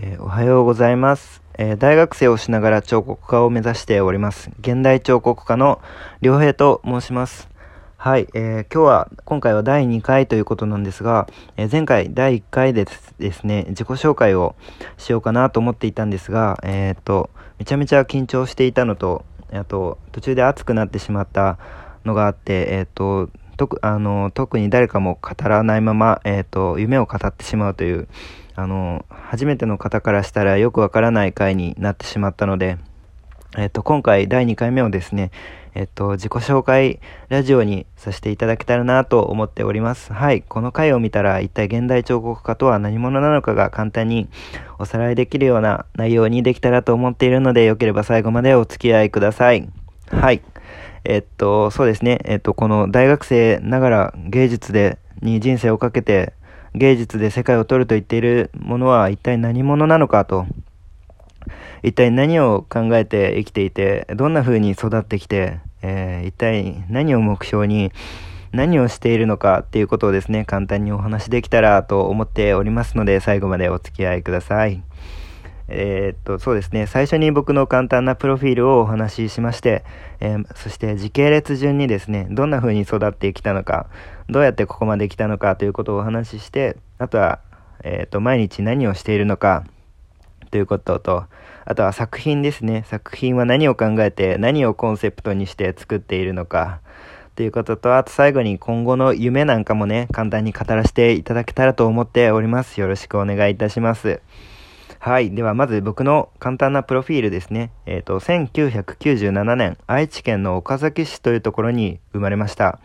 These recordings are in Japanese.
えーおはようございます、えー大学生をしながら彫刻家を目指しております。現代彫刻家の良平と申します。はい、えー今日は、今回は第2回ということなんですが、えー前回第1回でですね、自己紹介をしようかなと思っていたんですが、えっと、めちゃめちゃ緊張していたのと、あと、途中で熱くなってしまったのがあって、えっと、特あの特に誰かも語らないまま、えー、と夢を語ってしまうというあの初めての方からしたらよくわからない回になってしまったので、えー、と今回第2回目をですね、えー、と自己紹介ラジオにさせていただけたらなと思っております。はいこの回を見たら一体現代彫刻家とは何者なのかが簡単におさらいできるような内容にできたらと思っているのでよければ最後までお付き合いください。はい。えっと、そうですね。えっと、この大学生ながら芸術で、に人生をかけて、芸術で世界を取ると言っているものは一体何者なのかと、一体何を考えて生きていて、どんな風に育ってきて、えー一体何を目標に、何をしているのかっていうことをですね、簡単にお話できたらと思っておりますので、最後までお付き合いください。えーっと、そうですね。最初に僕の簡単なプロフィールをお話ししまして、えーそして時系列順にですね、どんな風に育ってきたのか、どうやってここまで来たのかということをお話しして、あとは、えーっと、毎日何をしているのか、ということと、あとは作品ですね。作品は何を考えて、何をコンセプトにして作っているのか、ということと、あと最後に今後の夢なんかもね、簡単に語らせていただけたらと思っております。よろしくお願いいたします。はい。では、まず僕の簡単なプロフィールですね。えっ、と、1997年、愛知県の岡崎市というところに生まれました。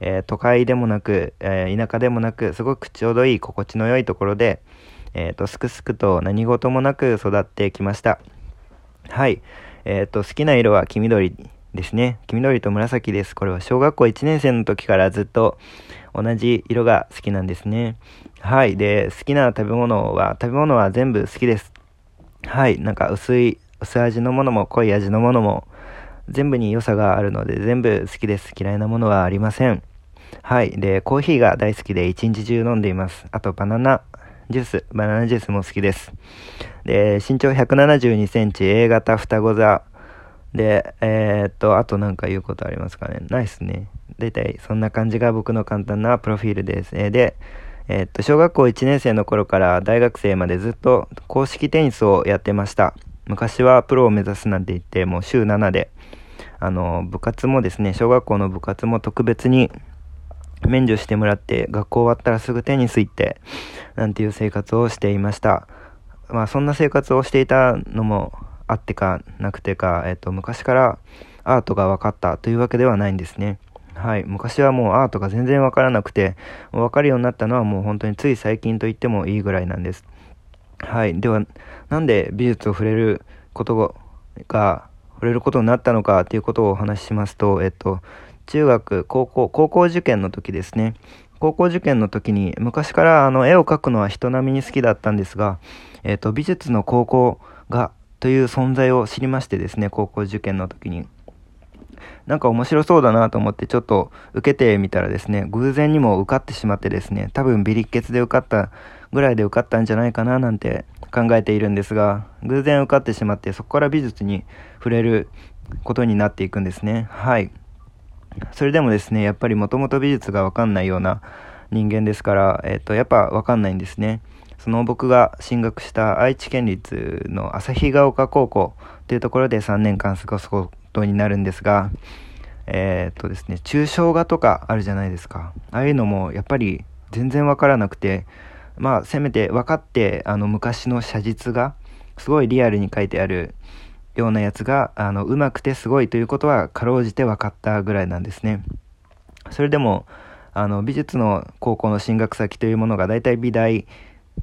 えー都会でもなく、えー田舎でもなく、すごくちょうどいい心地の良いところで、えっ、と、すくすくと何事もなく育ってきました。はい。えっ、と、好きな色は黄緑ですね。黄緑と紫です。これは小学校1年生の時からずっと同じ色が好きなんですね。はい。で、好きな食べ物は、食べ物は全部好きです。はい。なんか薄い、薄味のものも濃い味のものも全部に良さがあるので全部好きです。嫌いなものはありません。はい。で、コーヒーが大好きで一日中飲んでいます。あとバナナジュース、バナナジュースも好きです。で、身長172センチ、A 型双子座。で、えーっと、あとなんか言うことありますかね。ないっすね。大体そんな感じが僕の簡単なプロフィールです。えーで、えっと、小学校1年生の頃から大学生までずっと公式テニスをやってました。昔はプロを目指すなんて言って、もう週7で、あの、部活もですね、小学校の部活も特別に免除してもらって、学校終わったらすぐテニス行って、なんていう生活をしていました。まあ、そんな生活をしていたのもあってかなくてか、えっと、昔からアートが分かったというわけではないんですね。はい。昔はもうアートが全然分からなくて、分かるようになったのはもう本当につい最近と言ってもいいぐらいなんです。はい。では、なんで美術を触れることが、触れることになったのかということをお話ししますと、えっと、中学、高校、高校受験の時ですね。高校受験の時に、昔からあの絵を描くのは人並みに好きだったんですが、えっと、美術の高校が、という存在を知りましてですね、高校受験の時に。なんか面白そうだなと思ってちょっと受けてみたらですね、偶然にも受かってしまってですね、多分ビリッケツで受かったぐらいで受かったんじゃないかななんて考えているんですが、偶然受かってしまってそこから美術に触れることになっていくんですね。はい。それでもですね、やっぱりもともと美術がわかんないような人間ですから、えっ、と、やっぱわかんないんですね。その僕が進学した愛知県立の旭ヶ丘高校というところで3年間過ごすことになるんですが、えーっとですね、抽象画とかあるじゃないですか。ああいうのもやっぱり全然わからなくて、まあせめて分かって、あの昔の写実がすごいリアルに書いてあるようなやつが、あの、上手くてすごいということはかろうじて分かったぐらいなんですね。それでも、あの、美術の高校の進学先というものが大体美大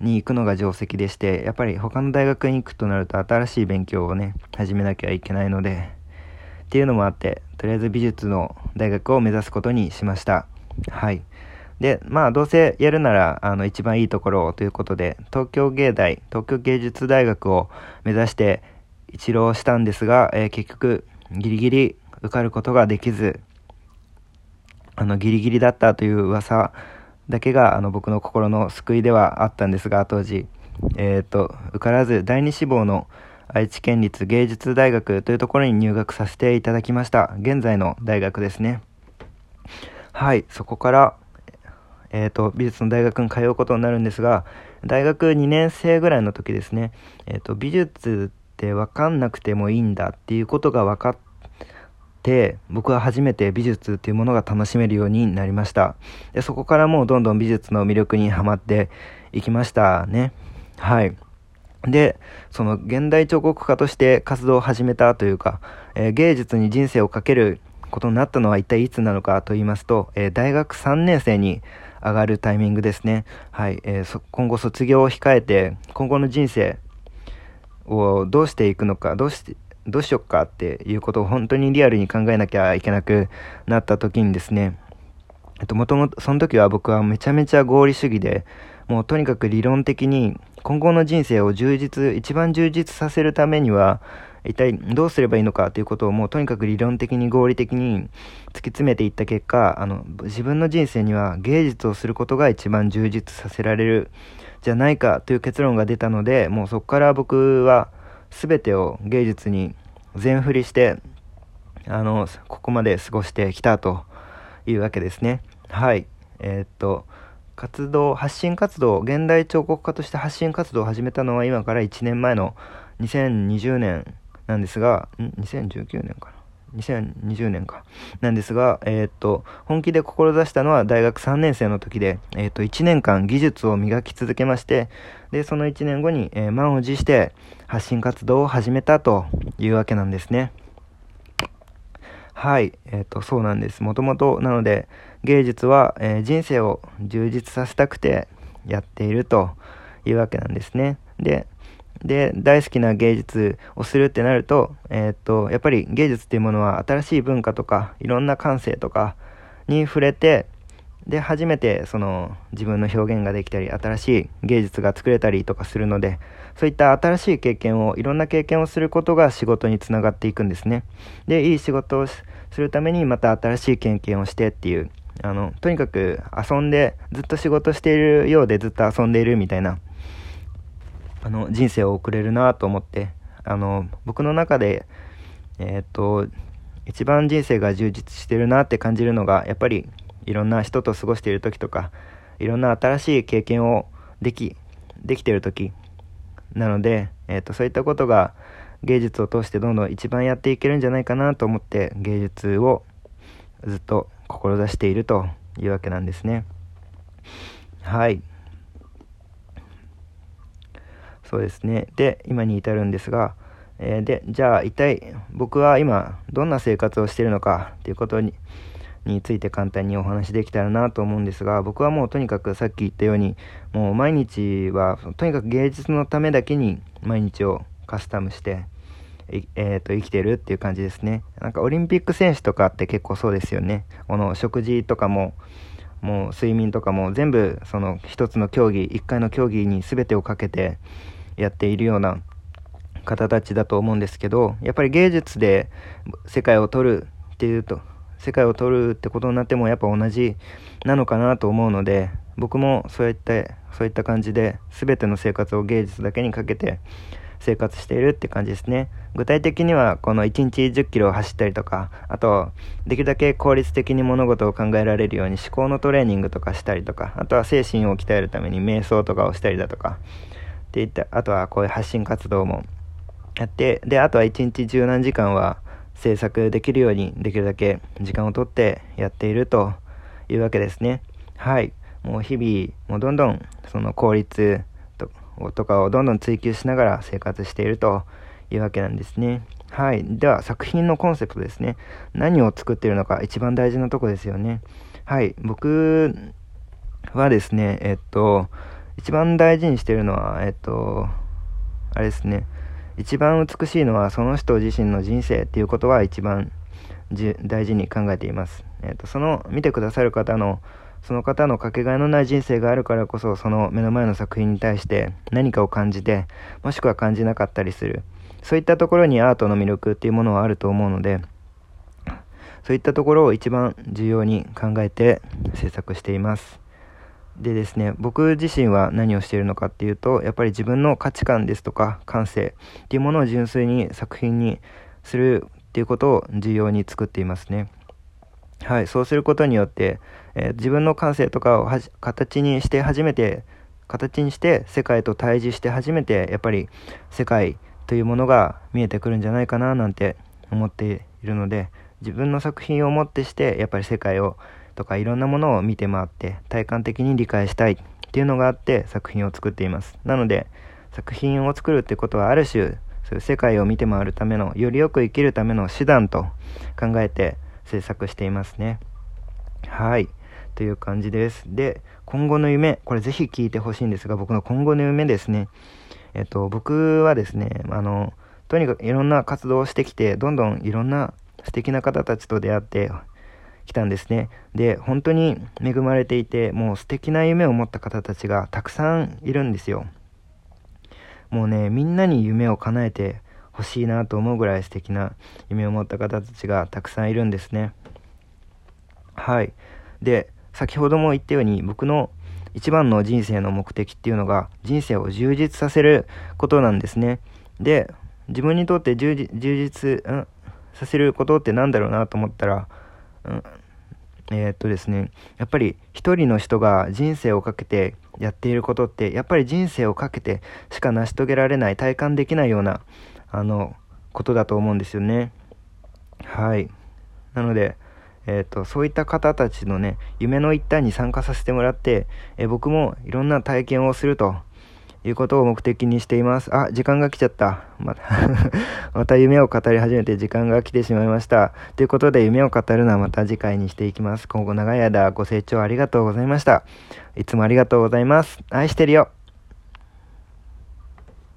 に行くのが定石でして、やっぱり他の大学に行くとなると新しい勉強をね、始めなきゃいけないので、っていうのもあって、とりあえず美術の大学を目指すことにしました。はい。で、まあ、どうせやるなら、あの、一番いいところをということで、東京芸大、東京芸術大学を目指して一浪したんですが、えー結局、ギリギリ受かることができず、あの、ギリギリだったという噂だけが、あの、僕の心の救いではあったんですが、当時。えっ、と、受からず第二志望の愛知県立芸術大学というところに入学させていただきました。現在の大学ですね。はい、そこから、えっ、ー、と、美術の大学に通うことになるんですが、大学2年生ぐらいの時ですね、えっ、ー、と、美術って分かんなくてもいいんだっていうことが分かって、僕は初めて美術っていうものが楽しめるようになりました。で、そこからもうどんどん美術の魅力にはまっていきましたね。はい。で、その現代彫刻家として活動を始めたというか、えー、芸術に人生をかけることになったのは一体いつなのかと言いますと、えー、大学3年生に上がるタイミングですね。はい、えー、今後卒業を控えて、今後の人生をどうしていくのか、どうして、どうしよっかっていうことを本当にリアルに考えなきゃいけなくなった時にですね、えっと、もともと、その時は僕はめちゃめちゃ合理主義で、もうとにかく理論的に今後の人生を充実、一番充実させるためには、一体どうすればいいのかということをもうとにかく理論的に合理的に突き詰めていった結果、あの、自分の人生には芸術をすることが一番充実させられるじゃないかという結論が出たので、もうそこから僕は全てを芸術に全振りして、あの、ここまで過ごしてきたというわけですね。はい。えー、っと、活動、発信活動、現代彫刻家として発信活動を始めたのは今から1年前の2020年なんですが、ん ?2019 年かな？2020年か。なんですが、えー、っと、本気で志したのは大学3年生の時で、えー、っと、1年間技術を磨き続けまして、で、その1年後に、えー、満を持して発信活動を始めたというわけなんですね。はい、えっ、と、そうなんです。もともと、なので、芸術は、え人生を充実させたくてやっているというわけなんですね。で、で、大好きな芸術をするってなると、えー、っと、やっぱり芸術っていうものは新しい文化とか、いろんな感性とかに触れて、で、初めてその自分の表現ができたり、新しい芸術が作れたりとかするので、そういった新しい経験を、いろんな経験をすることが仕事につながっていくんですね。で、いい仕事をするためにまた新しい経験をしてっていう、あの、とにかく遊んで、ずっと仕事しているようでずっと遊んでいるみたいな、あの人生を送れるなと思ってあの僕の中でえー、っと一番人生が充実してるなって感じるのがやっぱりいろんな人と過ごしている時とかいろんな新しい経験をできできてる時なので、えー、っとそういったことが芸術を通してどんどん一番やっていけるんじゃないかなと思って芸術をずっと志しているというわけなんですねはい。そうですね。で、今に至るんですが、えー、で、じゃあ一体僕は今どんな生活をしているのかっていうことにについて簡単にお話できたらなと思うんですが、僕はもうとにかくさっき言ったように、もう毎日はとにかく芸術のためだけに毎日をカスタムして、えー、と生きてるっていう感じですね。なんかオリンピック選手とかって結構そうですよね。この食事とかも、もう睡眠とかも全部その一つの競技、一回の競技に全てをかけて、やっているような方たちだと思うんですけどやっぱり芸術で世界を取るっていうと世界を取るってことになってもやっぱ同じなのかなと思うので僕もそういったそういった感じで全ての生活を芸術だけにかけて生活しているって感じですね具体的にはこの1日1 0キロ走ったりとかあとできるだけ効率的に物事を考えられるように思考のトレーニングとかしたりとかあとは精神を鍛えるために瞑想とかをしたりだとかっていった、あとはこういう発信活動もやって、で、あとは一日十何時間は制作できるようにできるだけ時間をとってやっているというわけですね。はい。もう日々、もうどんどんその効率とかをどんどん追求しながら生活しているというわけなんですね。はい。では、作品のコンセプトですね。何を作っているのか一番大事なとこですよね。はい。僕はですね、えっと、一番大事にしているのは、えっと、あれですね。一番美しいのはその人自身の人生っていうことは一番大事に考えています。えっと、その見てくださる方のその方のかけがえのない人生があるからこそその目の前の作品に対して何かを感じてもしくは感じなかったりするそういったところにアートの魅力っていうものはあると思うのでそういったところを一番重要に考えて制作していますでですね、僕自身は何をしているのかっていうと、やっぱり自分の価値観ですとか感性っていうものを純粋に作品にするっていうことを重要に作っていますね。はい、そうすることによって、えー、自分の感性とかを形にして初めて、形にして世界と対峙して初めて、やっぱり世界というものが見えてくるんじゃないかななんて思っているので、自分の作品をもってして、やっぱり世界をとかいろんなものを見て回って体感的に理解したいっていうのがあって作品を作っています。なので作品を作るってことはある種そういう世界を見て回るためのよりよく生きるための手段と考えて制作していますねはいという感じですで今後の夢これぜひ聞いてほしいんですが僕の今後の夢ですねえっと僕はですねあのとにかくいろんな活動をしてきてどんどんいろんな素敵な方たちと出会って来たんですね。で、本当に恵まれていて、もう素敵な夢を持った方たちがたくさんいるんですよ。もうね、みんなに夢を叶えてほしいなと思うぐらい素敵な夢を持った方たちがたくさんいるんですね。はい。で、先ほども言ったように僕の一番の人生の目的っていうのが人生を充実させることなんですね。で、自分にとって充実、うん、させることって何だろうなと思ったら、うんえー、っとですね、やっぱり一人の人が人生をかけてやっていることって、やっぱり人生をかけてしか成し遂げられない、体感できないような、あの、ことだと思うんですよね。はい。なので、えーと、そういった方たちのね夢の一端に参加させてもらって、えー、僕もいろんな体験をするということを目的にしています。あ、時間が来ちゃった。また また夢を語り始めて時間が来てしまいました。ということで夢を語るのはまた次回にしていきます。今後長い間ご清聴ありがとうございました。いつもありがとうございます。愛してるよ。